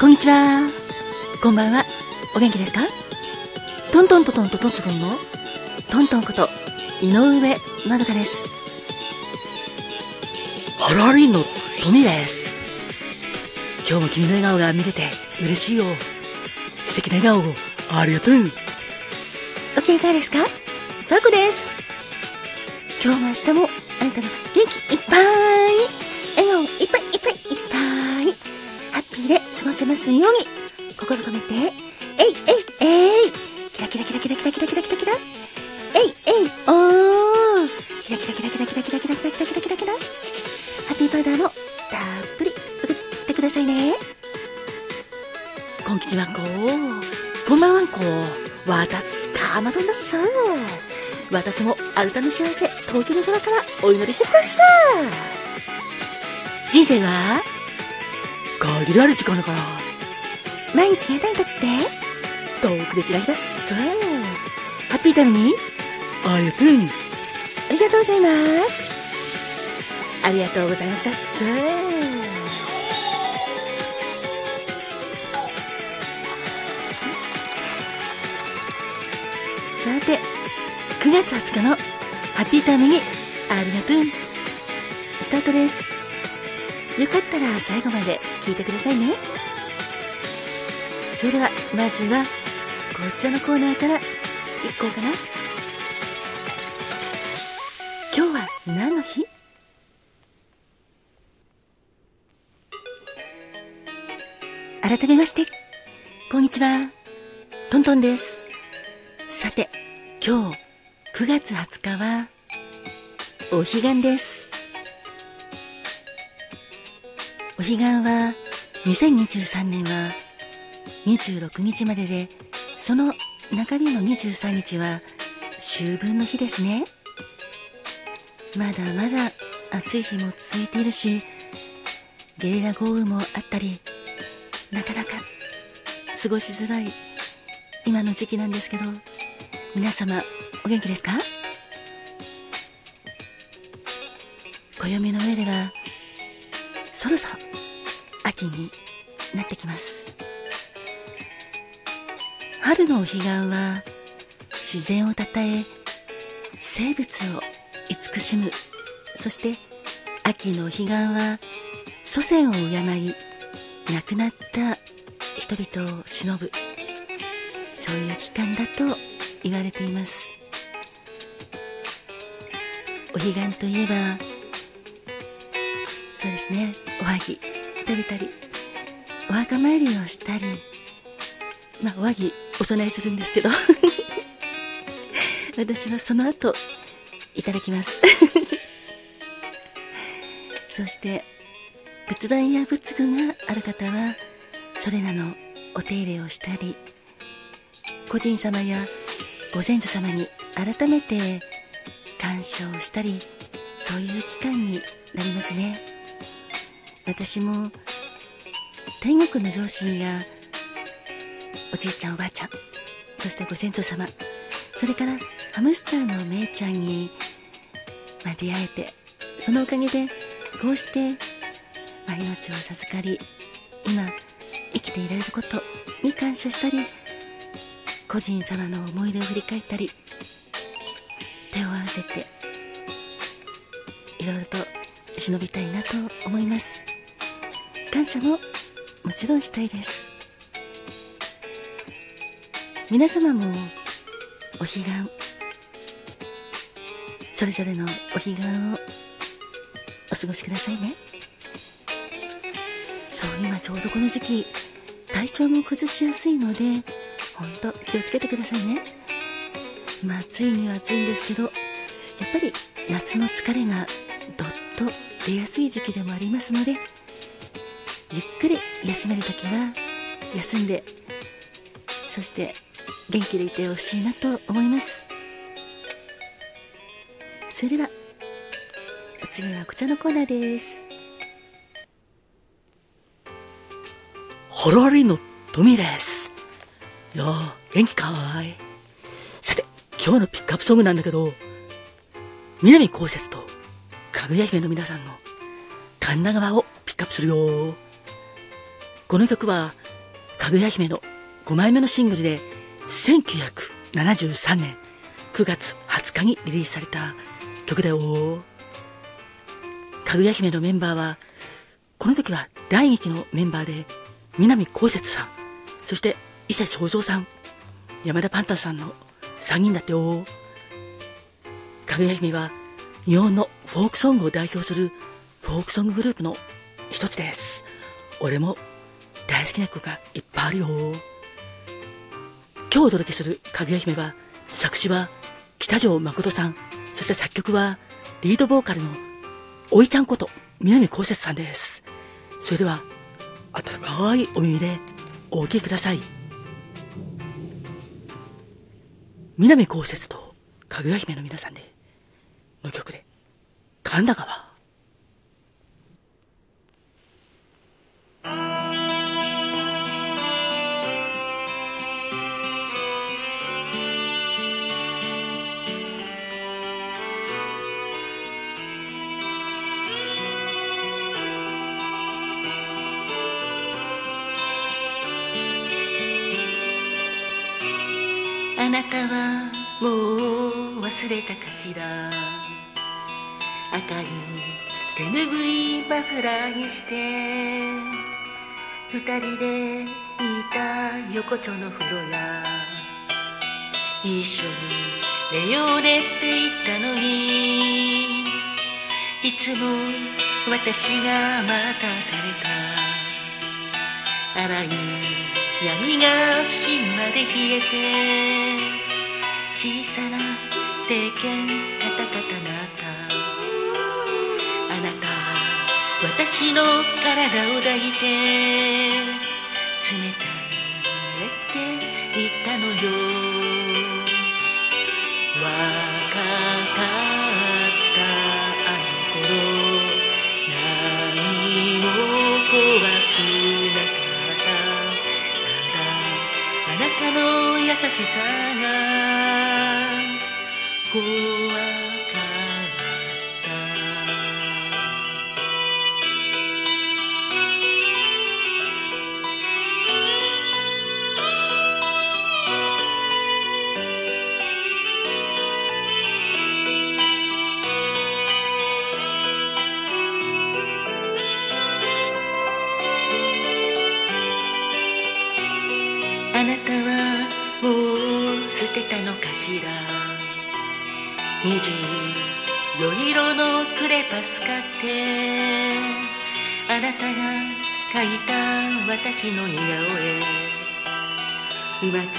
こんにちは。こんばんは。お元気ですか？トントントントントントントンのトントンこと井上まどかです。ハラリンのトミです。今日も君の笑顔が見れて嬉しいよ。素敵な笑顔をありがとう。お気いかがですか？ファクです。今日も明日もあなたの元気いっぱい笑顔で過ごせますように。心込めて、えいえいえい。キラキラキラキラキラキラキラキラキラ。えいえい。おー。キラキラキラキラキラキラキラキラキラキラ。キラキラハッピーパウダーもたっぷり。受け取ってくださいね。こんきちはんここんばんはんこわたすかまどんだっさ私も新たな幸せ、東京の空からお祈りしてください。人生は限られる時間だから。毎日やりたいんだって？遠くでちらひだっさハッピータイムに？ありがとう。ありがとうございます。ありがとうございましたさて、9月20日のハッピータイムにありがとう。スタートです。よかったら最後まで聞いてくださいね。それでは、まずは、こちらのコーナーから行こうかな。今日は何の日？改めまして、こんにちは。トントンです。さて、今日9月20日は、お彼岸です。お彼岸は、2023年は、26日までで、その中日の23日は、秋分の日ですね。まだまだ暑い日も続いているし、ゲリラ豪雨もあったり、なかなか過ごしづらい今の時期なんですけど、皆様お元気ですか？暦の上ではそろそろ秋になってきます。春のお彼岸は自然をたたえ生物を慈しむ。そして秋のお彼岸は祖先を敬い亡くなった人々を忍ぶ。そういう期間だと言われています。お彼岸といえばそうですね。おはぎ。食べたり。お墓参りをしたり。まあおはぎお供えするんですけど。私はその後いただきます。そして仏壇や仏具がある方はそれらのお手入れをしたり個人様やご先祖様に改めて感謝をしたりそういう期間になりますね。私も天国の両親やおじいちゃんおばあちゃんそしてご先祖様それからハムスターのめいちゃんに、まあ、出会えてそのおかげでこうして、まあ、命を授かり今生きていられることに感謝したり個人様の思い出を振り返ったり手を合わせていろいろと忍びたいなと思います。感謝ももちろんしたいです。皆様もお彼岸それぞれのお彼岸をお過ごしくださいね。そう今ちょうどこの時期体調も崩しやすいので本当気をつけてくださいね。まあ暑いには暑いんですけどやっぱり夏の疲れがどっと出やすい時期でもありますのでゆっくり休める時は休んでそして元気でいてほしいなと思います。それでは次はこちらのコーナーです。ホロリのトミです。よ元気かい。さて今日のピックアップソングなんだけど南こうせつとかぐや姫の皆さんの神田川をピックアップするよ。この曲はかぐや姫の5枚目のシングルで1973年9月20日にリリースされた曲だよ。かぐや姫のメンバーは、この時は第2期のメンバーで、南こうせつさん、そして伊勢正蔵さん、山田パンタンさんの3人だってよ。かぐや姫は日本のフォークソングを代表するフォークソンググループの一つです。俺も好きな曲がいっぱいあるよ。今日お届けするかぐや姫は作詞は北条誠さん、そして作曲はリードボーカルのおいちゃんこと南こうせつさんです。それでは温かいお耳でお聴きください。南こうせつとかぐや姫の皆さんでの曲で神田川あなたはもう忘れたかしら。赤い手ぬぐいマフラーにして。二人でいた横丁の風呂や一緒に寝ようねって言ったのに。いつも私が待たされた。荒い闇が芯まで冷えて小さな政権カタカタなった。あなたは私の体を抱いて冷たいって言ったのよ。の優しさが怖てたのかしら。24色のクレパス買って。あなたが描いた私の似顔絵。うまく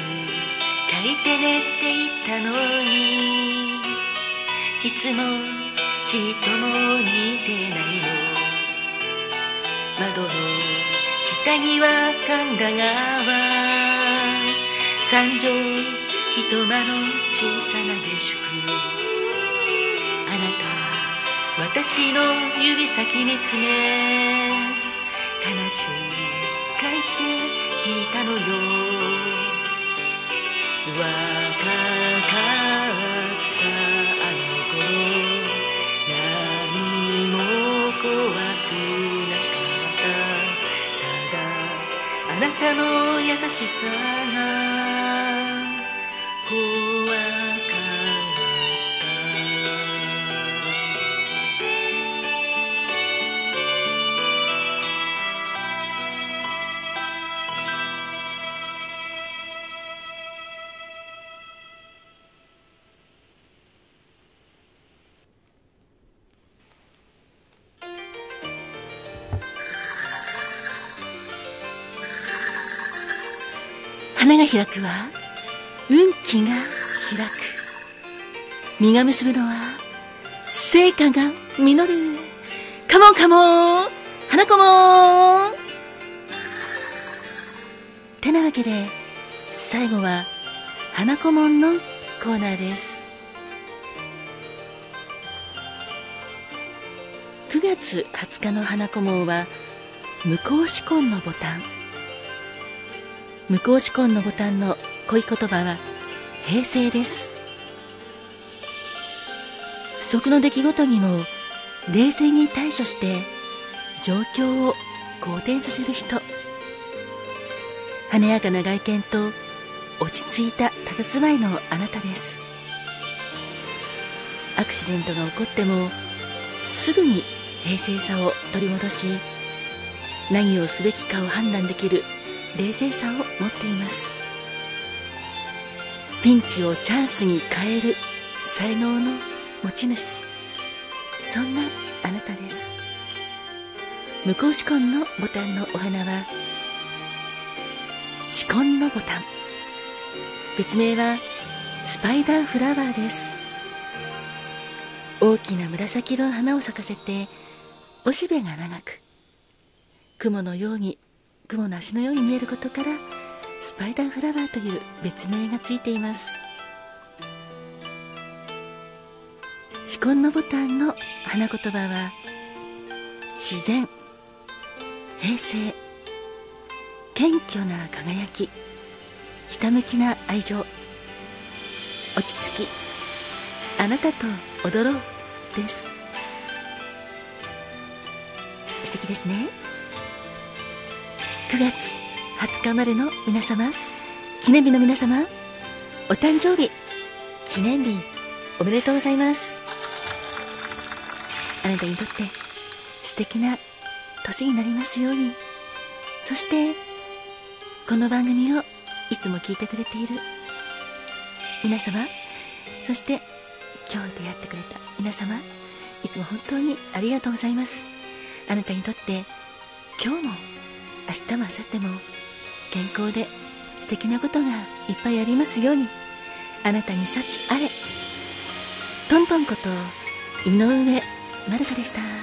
描いてねって言ったのに。いつもちっとも似てないの。窓の下には神田川。三畳一間の小さな下宿あなた。は私の指先に詰め悲しい。書いて聞いたのよ。若かったあの頃。何も怖くなかった。ただあなたの優しさが花が開く。わ運気が開く。実が結ぶのは成果が実る。カモンカモン。花子もてなわけで最後は花子もんのコーナーです。9月20日の花子門は向こう志向のボタン。向こう志向のボタンの恋言葉は平成です。不測の出来事にも冷静に対処して状況を好転させる人。華やかな外見と落ち着いた佇まいのあなたです。アクシデントが起こってもすぐに冷静さを取り戻し何をすべきかを判断できる冷静さを持っています。ピンチをチャンスに変える才能の持ち主。そんなあなたです。向こう志根のボタンのお花は志根のボタン。別名はスパイダーフラワーです。大きな紫色の花を咲かせておしべが長く雲のように雲の足のように見えることからスパイダーフラワーという別名がついています。紫根のボタンの花言葉は自然平静謙虚な輝きひたむきな愛情落ち着きあなたと踊ろうです。素敵ですね。9月20日までの皆様記念日の皆様お誕生日記念日おめでとうございます。あなたにとって素敵な年になりますように。そしてこの番組をいつも聞いてくれている皆様そして今日出会ってくれた皆様いつも本当にありがとうございます。あなたにとって今日も明日も明後日も健康で素敵なことがいっぱいありますように。あなたに幸あれ。トントンこと井上まるかでした。